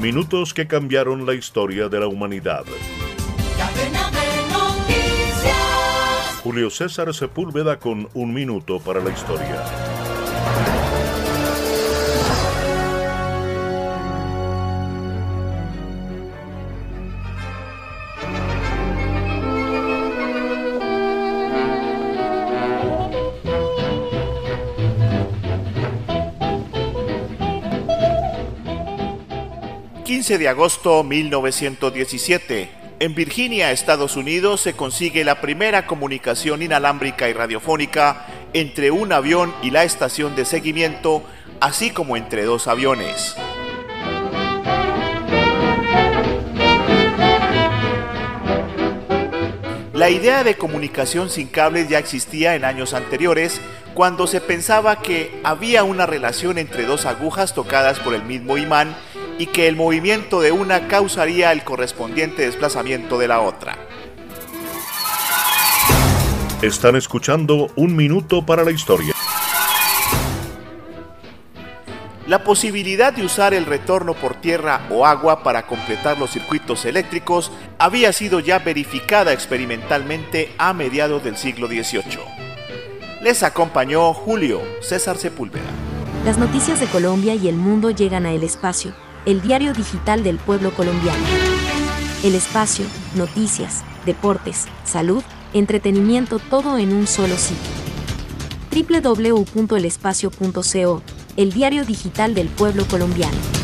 Minutos que cambiaron la historia de la humanidad. Julio César Sepúlveda con un minuto para la historia. 15 de agosto 1917. En Virginia, Estados Unidos, se consigue la primera comunicación inalámbrica y radiofónica entre un avión y la estación de seguimiento, así como entre dos aviones. La idea de comunicación sin cables ya existía en años anteriores, cuando se pensaba que había una relación entre dos agujas tocadas por el mismo imán y que el movimiento de una causaría el correspondiente desplazamiento de la otra. Están escuchando Un Minuto para la Historia. La posibilidad de usar el retorno por tierra o agua para completar los circuitos eléctricos había sido ya verificada experimentalmente a mediados del siglo XVIII. Les acompañó Julio César Sepúlveda. Las noticias de Colombia y el mundo llegan a El Espacio el diario digital del pueblo colombiano. El espacio, noticias, deportes, salud, entretenimiento, todo en un solo sitio. www.elespacio.co, el diario digital del pueblo colombiano.